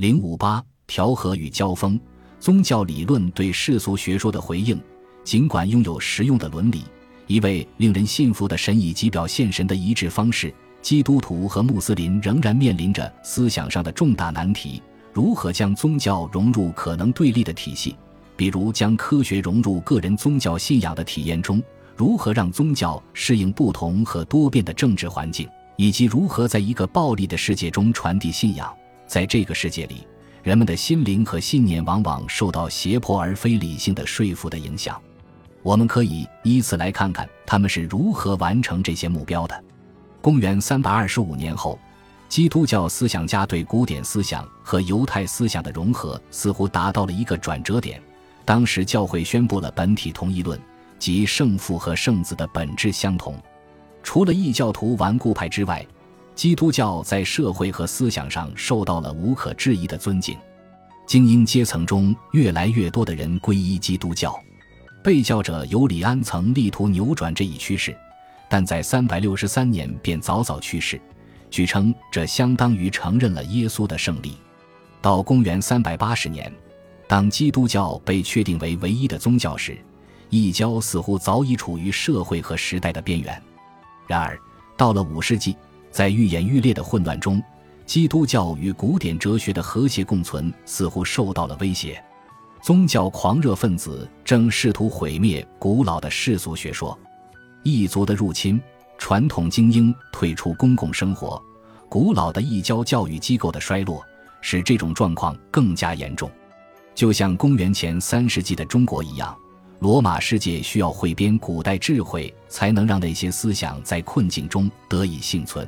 零五八调和与交锋，宗教理论对世俗学说的回应，尽管拥有实用的伦理，一位令人信服的神以及表现神的一致方式，基督徒和穆斯林仍然面临着思想上的重大难题：如何将宗教融入可能对立的体系，比如将科学融入个人宗教信仰的体验中；如何让宗教适应不同和多变的政治环境，以及如何在一个暴力的世界中传递信仰。在这个世界里，人们的心灵和信念往往受到胁迫而非理性的说服的影响。我们可以依次来看看他们是如何完成这些目标的。公元三百二十五年后，基督教思想家对古典思想和犹太思想的融合似乎达到了一个转折点。当时，教会宣布了本体同一论，即圣父和圣子的本质相同。除了异教徒顽固派之外，基督教在社会和思想上受到了无可置疑的尊敬，精英阶层中越来越多的人皈依基督教。被教者尤里安曾力图扭转这一趋势，但在363年便早早去世。据称，这相当于承认了耶稣的胜利。到公元380年，当基督教被确定为唯一的宗教时，异教似乎早已处于社会和时代的边缘。然而，到了五世纪。在愈演愈烈的混乱中，基督教与古典哲学的和谐共存似乎受到了威胁。宗教狂热分子正试图毁灭古老的世俗学说，异族的入侵，传统精英退出公共生活，古老的异教教育机构的衰落，使这种状况更加严重。就像公元前三世纪的中国一样，罗马世界需要汇编古代智慧，才能让那些思想在困境中得以幸存。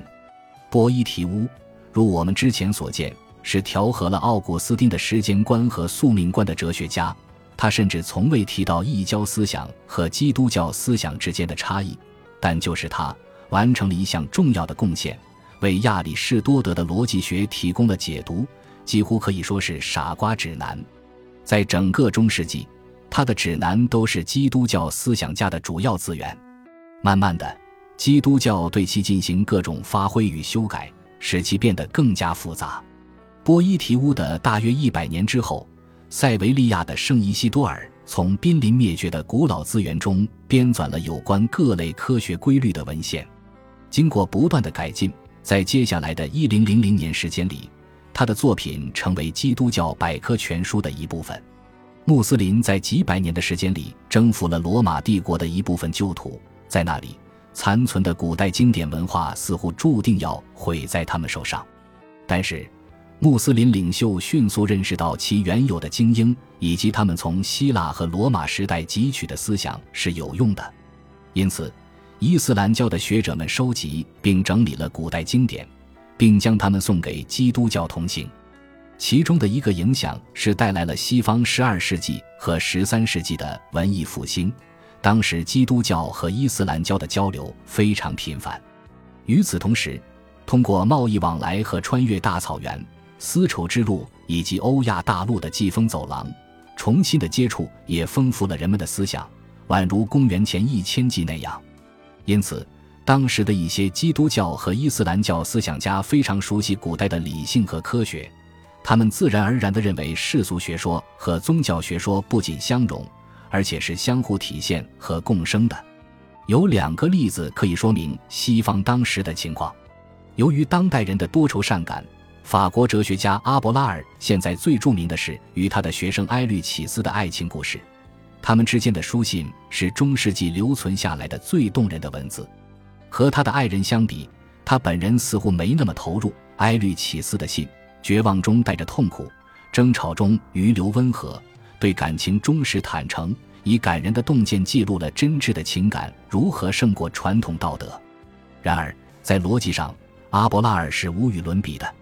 波伊提乌，如我们之前所见，是调和了奥古斯丁的时间观和宿命观的哲学家。他甚至从未提到异教思想和基督教思想之间的差异，但就是他完成了一项重要的贡献，为亚里士多德的逻辑学提供了解读，几乎可以说是傻瓜指南。在整个中世纪，他的指南都是基督教思想家的主要资源。慢慢的。基督教对其进行各种发挥与修改，使其变得更加复杂。波伊提乌的大约一百年之后，塞维利亚的圣伊西多尔从濒临灭绝的古老资源中编纂了有关各类科学规律的文献。经过不断的改进，在接下来的一零零零年时间里，他的作品成为基督教百科全书的一部分。穆斯林在几百年的时间里征服了罗马帝国的一部分旧土，在那里。残存的古代经典文化似乎注定要毁在他们手上，但是，穆斯林领袖迅速认识到其原有的精英以及他们从希腊和罗马时代汲取的思想是有用的，因此，伊斯兰教的学者们收集并整理了古代经典，并将它们送给基督教同行。其中的一个影响是带来了西方十二世纪和十三世纪的文艺复兴。当时，基督教和伊斯兰教的交流非常频繁。与此同时，通过贸易往来和穿越大草原、丝绸之路以及欧亚大陆的季风走廊，重新的接触也丰富了人们的思想，宛如公元前一千纪那样。因此，当时的一些基督教和伊斯兰教思想家非常熟悉古代的理性和科学，他们自然而然地认为世俗学说和宗教学说不仅相容。而且是相互体现和共生的。有两个例子可以说明西方当时的情况。由于当代人的多愁善感，法国哲学家阿伯拉尔现在最著名的是与他的学生埃律启斯的爱情故事。他们之间的书信是中世纪留存下来的最动人的文字。和他的爱人相比，他本人似乎没那么投入。埃律启斯的信，绝望中带着痛苦，争吵中余留温和。对感情忠实坦诚，以感人的洞见记录了真挚的情感如何胜过传统道德。然而，在逻辑上，阿伯拉尔是无与伦比的。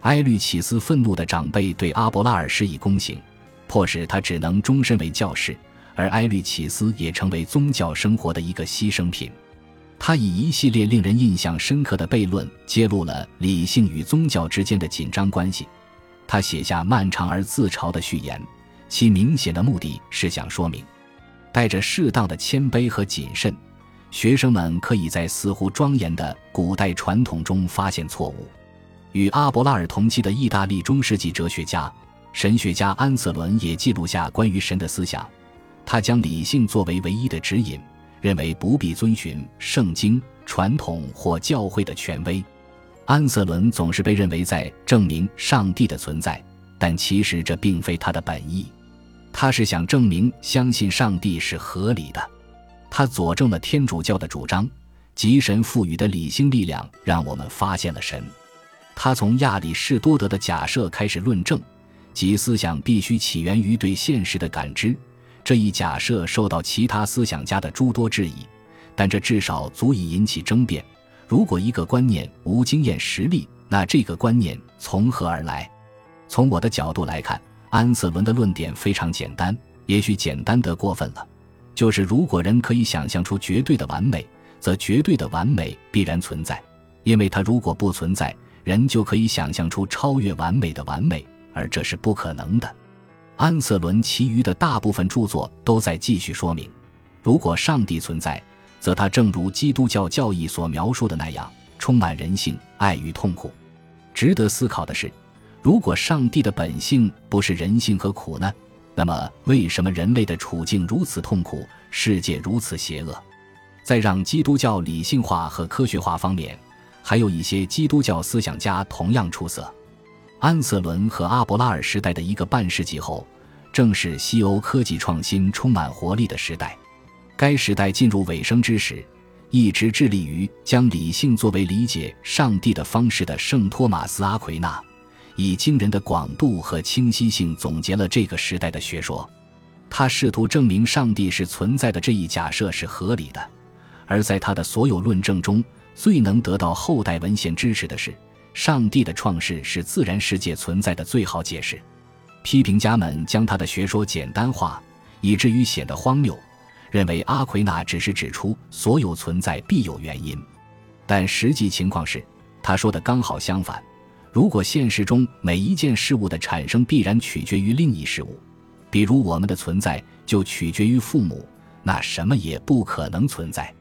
埃律启斯愤怒的长辈对阿伯拉尔施以宫刑，迫使他只能终身为教士，而埃律启斯也成为宗教生活的一个牺牲品。他以一系列令人印象深刻的悖论揭露了理性与宗教之间的紧张关系。他写下漫长而自嘲的序言。其明显的目的是想说明，带着适当的谦卑和谨慎，学生们可以在似乎庄严的古代传统中发现错误。与阿伯拉尔同期的意大利中世纪哲学家、神学家安瑟伦也记录下关于神的思想。他将理性作为唯一的指引，认为不必遵循圣经、传统或教会的权威。安瑟伦总是被认为在证明上帝的存在，但其实这并非他的本意。他是想证明相信上帝是合理的。他佐证了天主教的主张，即神赋予的理性力量让我们发现了神。他从亚里士多德的假设开始论证，即思想必须起源于对现实的感知。这一假设受到其他思想家的诸多质疑，但这至少足以引起争辩。如果一个观念无经验实例，那这个观念从何而来？从我的角度来看，安瑟伦的论点非常简单，也许简单得过分了。就是如果人可以想象出绝对的完美，则绝对的完美必然存在，因为它如果不存在。人就可以想象出超越完美的完美，而这是不可能的。安瑟伦其余的大部分著作都在继续说明：如果上帝存在，则他正如基督教教义所描述的那样，充满人性、爱与痛苦。值得思考的是，如果上帝的本性不是人性和苦难，那么为什么人类的处境如此痛苦，世界如此邪恶？在让基督教理性化和科学化方面。还有一些基督教思想家同样出色。安瑟伦和阿伯拉尔时代的一个半世纪后，正是西欧科技创新充满活力的时代。该时代进入尾声之时，一直致力于将理性作为理解上帝的方式的圣托马斯·阿奎那，以惊人的广度和清晰性总结了这个时代的学说。他试图证明上帝是存在的这一假设是合理的，而在他的所有论证中。最能得到后代文献支持的是，上帝的创世是自然世界存在的最好解释。批评家们将他的学说简单化，以至于显得荒谬，认为阿奎那只是指出所有存在必有原因。但实际情况是，他说的刚好相反。如果现实中每一件事物的产生必然取决于另一事物，比如我们的存在就取决于父母，那什么也不可能存在。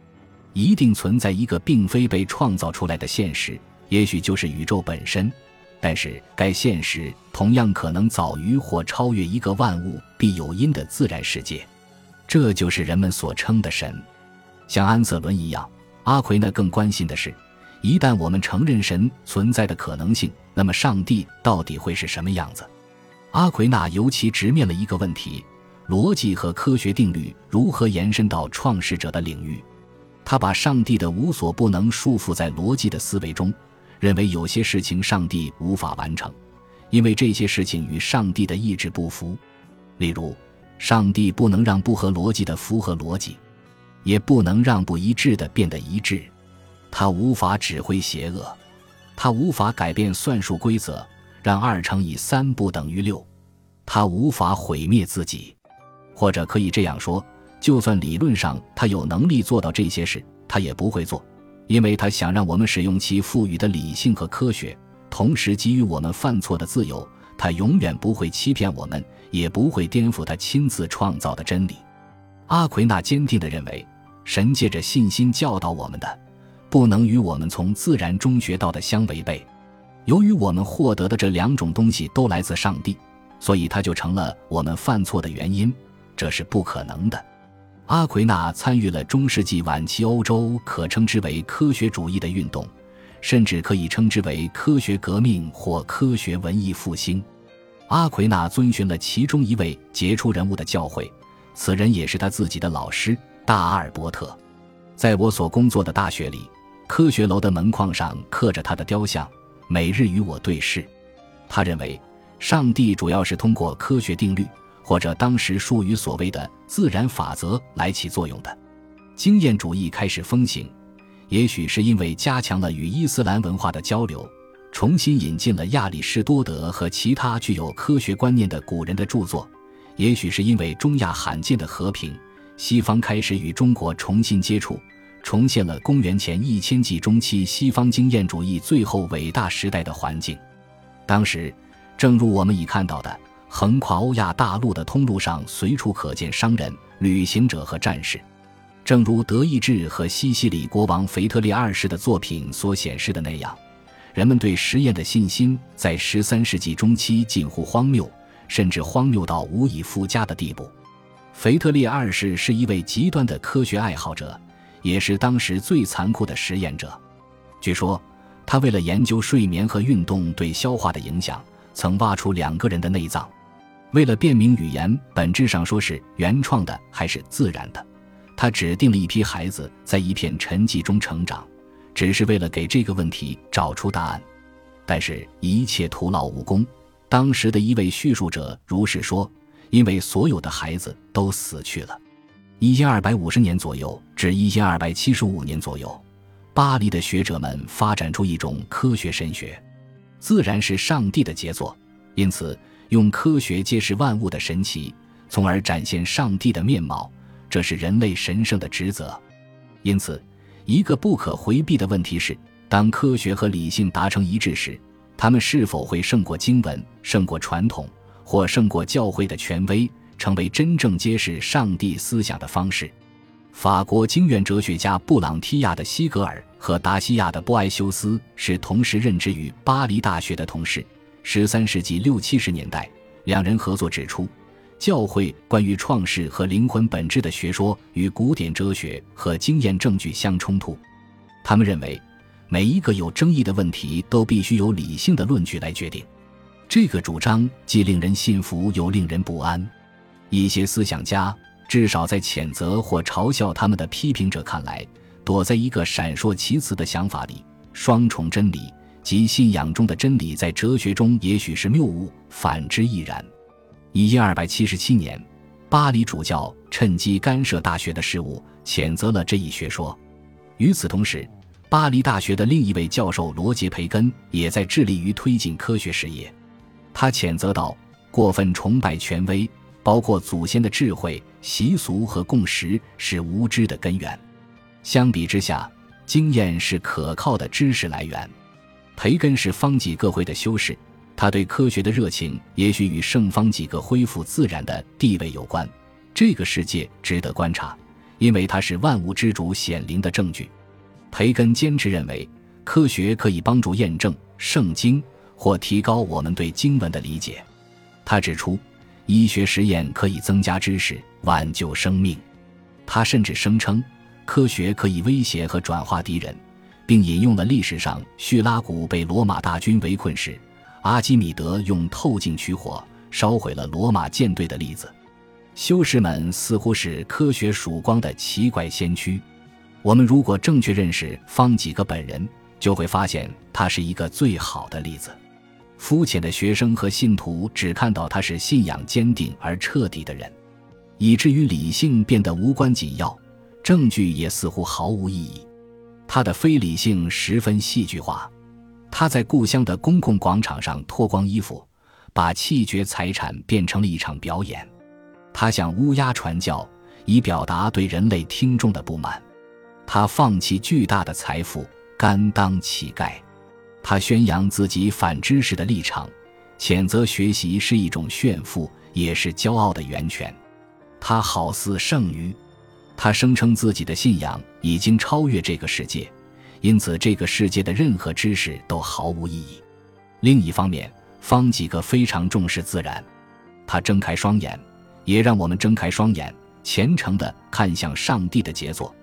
一定存在一个并非被创造出来的现实，也许就是宇宙本身，但是该现实同样可能早于或超越一个万物必有因的自然世界，这就是人们所称的神。像安瑟伦一样，阿奎那更关心的是，一旦我们承认神存在的可能性，那么上帝到底会是什么样子？阿奎那尤其直面了一个问题：逻辑和科学定律如何延伸到创世者的领域？他把上帝的无所不能束缚在逻辑的思维中，认为有些事情上帝无法完成，因为这些事情与上帝的意志不符。例如，上帝不能让不合逻辑的符合逻辑，也不能让不一致的变得一致。他无法指挥邪恶，他无法改变算术规则，让二乘以三不等于六。他无法毁灭自己，或者可以这样说。就算理论上他有能力做到这些事，他也不会做，因为他想让我们使用其赋予的理性和科学，同时给予我们犯错的自由。他永远不会欺骗我们，也不会颠覆他亲自创造的真理。阿奎那坚定地认为，神借着信心教导我们的，不能与我们从自然中学到的相违背。由于我们获得的这两种东西都来自上帝，所以它就成了我们犯错的原因，这是不可能的。阿奎那参与了中世纪晚期欧洲可称之为科学主义的运动，甚至可以称之为科学革命或科学文艺复兴。阿奎那遵循了其中一位杰出人物的教诲，此人也是他自己的老师大阿尔伯特。在我所工作的大学里，科学楼的门框上刻着他的雕像，每日与我对视。他认为，上帝主要是通过科学定律。或者当时术语所谓的自然法则来起作用的，经验主义开始风行，也许是因为加强了与伊斯兰文化的交流，重新引进了亚里士多德和其他具有科学观念的古人的著作，也许是因为中亚罕见的和平，西方开始与中国重新接触，重现了公元前一千纪中期西方经验主义最后伟大时代的环境。当时，正如我们已看到的。横跨欧亚大陆的通路上，随处可见商人、旅行者和战士。正如德意志和西西里国王腓特烈二世的作品所显示的那样，人们对实验的信心在十三世纪中期近乎荒谬，甚至荒谬到无以复加的地步。腓特烈二世是一位极端的科学爱好者，也是当时最残酷的实验者。据说，他为了研究睡眠和运动对消化的影响，曾挖出两个人的内脏。为了辨明语言本质上说是原创的还是自然的，他指定了一批孩子在一片沉寂中成长，只是为了给这个问题找出答案。但是，一切徒劳无功。当时的一位叙述者如是说。因为所有的孩子都死去了。一千二百五十年左右至一千二百七十五年左右，巴黎的学者们发展出一种科学神学：自然是上帝的杰作，因此用科学揭示万物的神奇，从而展现上帝的面貌，这是人类神圣的职责。因此，一个不可回避的问题是：当科学和理性达成一致时，他们是否会胜过经文，胜过传统？或胜过教会的权威，成为真正揭示上帝思想的方式。法国经院哲学家布朗提亚的西格尔和达西亚的波埃修斯是同时任职于巴黎大学的同事。十三世纪六七十年代，两人合作指出，教会关于创世和灵魂本质的学说与古典哲学和经验证据相冲突。他们认为，每一个有争议的问题都必须由理性的论据来决定。这个主张既令人信服又令人不安。一些思想家，至少在谴责或嘲笑他们的批评者看来，躲在一个闪烁其词的想法里：双重真理及信仰中的真理，在哲学中也许是谬误，反之亦然。一千二百七十七年，巴黎主教趁机干涉大学的事务，谴责了这一学说。与此同时，巴黎大学的另一位教授罗杰·培根也在致力于推进科学事业。他谴责道：“过分崇拜权威，包括祖先的智慧、习俗和共识，是无知的根源。相比之下，经验是可靠的知识来源。”培根是方济各会的修士，他对科学的热情也许与圣方济各恢复自然的地位有关。这个世界值得观察，因为它是万物之主显灵的证据。培根坚持认为，科学可以帮助验证圣经。或提高我们对经文的理解。他指出，医学实验可以增加知识，挽救生命。他甚至声称，科学可以威胁和转化敌人，并引用了历史上叙拉古被罗马大军围困时，阿基米德用透镜取火烧毁了罗马舰队的例子。修士们似乎是科学曙光的奇怪先驱。我们如果正确认识方几个本人，就会发现他是一个最好的例子。肤浅的学生和信徒只看到他是信仰坚定而彻底的人，以至于理性变得无关紧要，证据也似乎毫无意义。他的非理性十分戏剧化，他在故乡的公共广场上脱光衣服，把弃绝财产变成了一场表演。他向乌鸦传教，以表达对人类听众的不满。他放弃巨大的财富，甘当乞丐。他宣扬自己反知识的立场，谴责学习是一种炫富，也是骄傲的源泉。他好似圣愚，他声称自己的信仰已经超越这个世界，因此这个世界的任何知识都毫无意义。另一方面，方几个非常重视自然，他睁开双眼，也让我们睁开双眼，虔诚地看向上帝的杰作。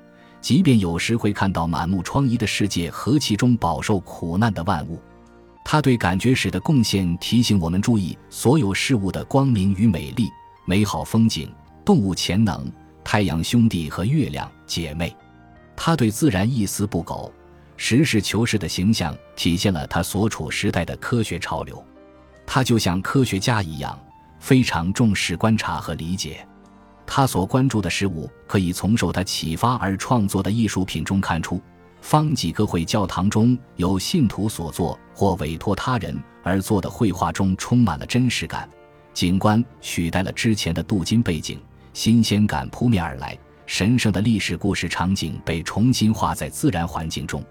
即便有时会看到满目疮痍的世界和其中饱受苦难的万物，他对感觉史的贡献提醒我们注意所有事物的光明与美丽、美好风景、动物潜能、太阳兄弟和月亮姐妹。他对自然一丝不苟、实事求是的形象体现了他所处时代的科学潮流。他就像科学家一样，非常重视观察和理解。他所关注的事物，可以从受他启发而创作的艺术品中看出。方济各会教堂中有信徒所作或委托他人而做的绘画中充满了真实感，景观取代了之前的镀金背景，新鲜感扑面而来，神圣的历史故事场景被重新画在自然环境中。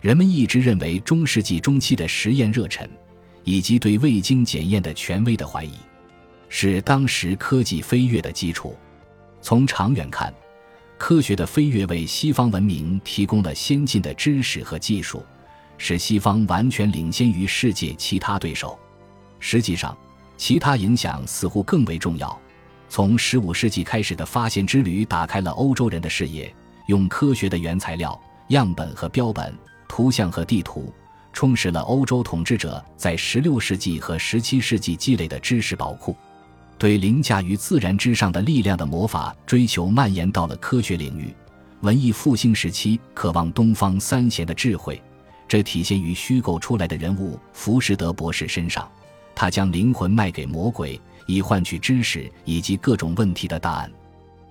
人们一直认为中世纪中期的实验热忱，以及对未经检验的权威的怀疑，是当时科技飞跃的基础。从长远看，科学的飞跃为西方文明提供了先进的知识和技术，使西方完全领先于世界其他对手。实际上，其他影响似乎更为重要。从15世纪开始的发现之旅打开了欧洲人的视野，用科学的原材料、样本和标本、图像和地图，充实了欧洲统治者在16世纪和17世纪积累的知识宝库。对凌驾于自然之上的力量的魔法追求蔓延到了科学领域。文艺复兴时期渴望东方三贤的智慧，这体现于虚构出来的人物浮士德博士身上。他将灵魂卖给魔鬼，以换取知识以及各种问题的答案。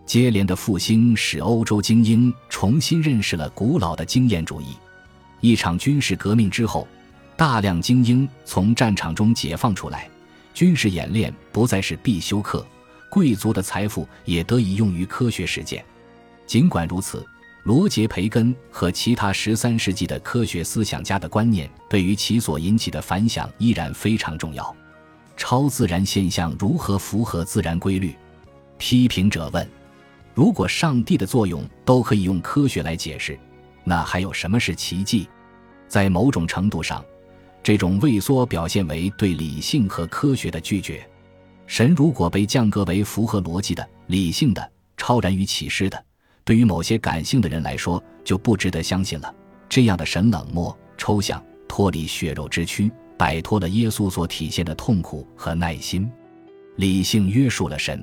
接连的复兴使欧洲精英重新认识了古老的经验主义。一场军事革命之后，大量精英从战场中解放出来，军事演练不再是必修课，贵族的财富也得以用于科学实践。尽管如此，罗杰·培根和其他十三世纪的科学思想家的观念对于其所引起的反响依然非常重要。超自然现象如何符合自然规律？批评者问：如果上帝的作用都可以用科学来解释，那还有什么是奇迹？在某种程度上，这种畏缩表现为对理性和科学的拒绝。神如果被降格为符合逻辑的、理性的、超然于启示的。对于某些感性的人来说，就不值得相信了。这样的神冷漠、抽象，脱离血肉之躯，摆脱了耶稣所体现的痛苦和耐心。理性约束了神。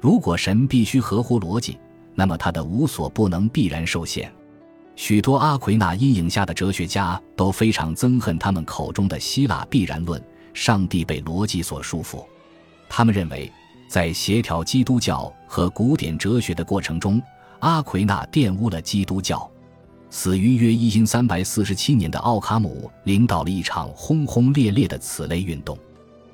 如果神必须合乎逻辑，那么他的无所不能必然受限。许多阿奎那阴影下的哲学家都非常憎恨他们口中的希腊必然论，上帝被逻辑所束缚。他们认为，在协调基督教和古典哲学的过程中，阿奎那玷污了基督教，死于约一因三百四十七年的奥卡姆领导了一场轰轰烈烈的此类运动。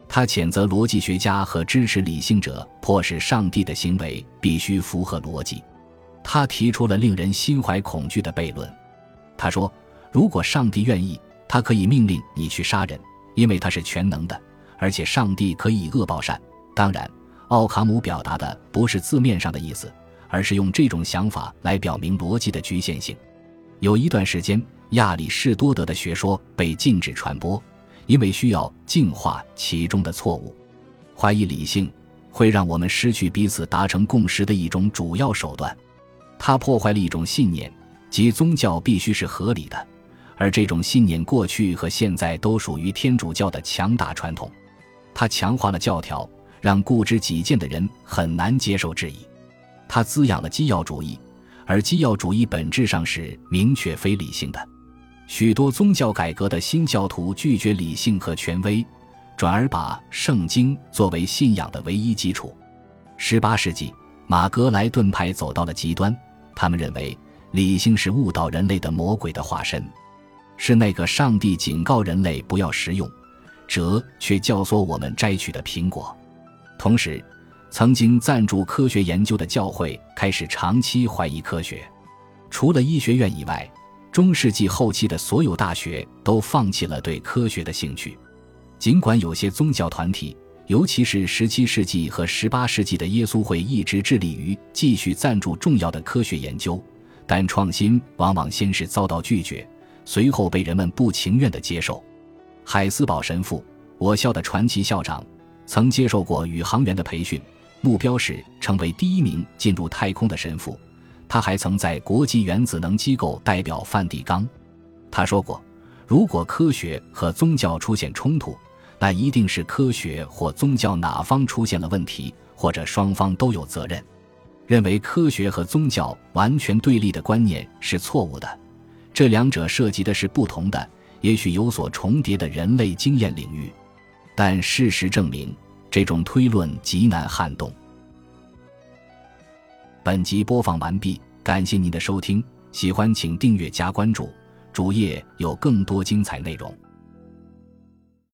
他谴责逻辑学家和支持理性者迫使上帝的行为必须符合逻辑。他提出了令人心怀恐惧的悖论。他说：“如果上帝愿意，他可以命令你去杀人，因为他是全能的，而且上帝可以恶报善。”当然，奥卡姆表达的不是字面上的意思。而是用这种想法来表明逻辑的局限性。有一段时间，亚里士多德的学说被禁止传播，因为需要净化其中的错误。怀疑理性会让我们失去彼此达成共识的一种主要手段。它破坏了一种信念，即宗教必须是合理的，而这种信念过去和现在都属于天主教的强大传统。它强化了教条，让固执己见的人很难接受质疑。它滋养了基要主义，而基要主义本质上是明确非理性的。许多宗教改革的新教徒拒绝理性和权威，转而把圣经作为信仰的唯一基础。十八世纪，马格莱顿派走到了极端，他们认为理性是误导人类的魔鬼的化身，是那个上帝警告人类不要食用，哲却教唆我们摘取的苹果。同时。曾经赞助科学研究的教会开始长期怀疑科学。除了医学院以外，中世纪后期的所有大学都放弃了对科学的兴趣。尽管有些宗教团体，尤其是17世纪和18世纪的耶稣会，一直致力于继续赞助重要的科学研究，但创新往往先是遭到拒绝，随后被人们不情愿地接受。海斯堡神父，我校的传奇校长，曾接受过宇航员的培训。目标是成为第一名进入太空的神父。他还曾在国际原子能机构代表梵蒂冈。他说过：“如果科学和宗教出现冲突，那一定是科学或宗教哪方出现了问题，或者双方都有责任。”认为科学和宗教完全对立的观念是错误的。这两者涉及的是不同的、也许有所重叠的人类经验领域。但事实证明。这种推论极难撼动。本集播放完毕，感谢您的收听，喜欢请订阅加关注，主页有更多精彩内容。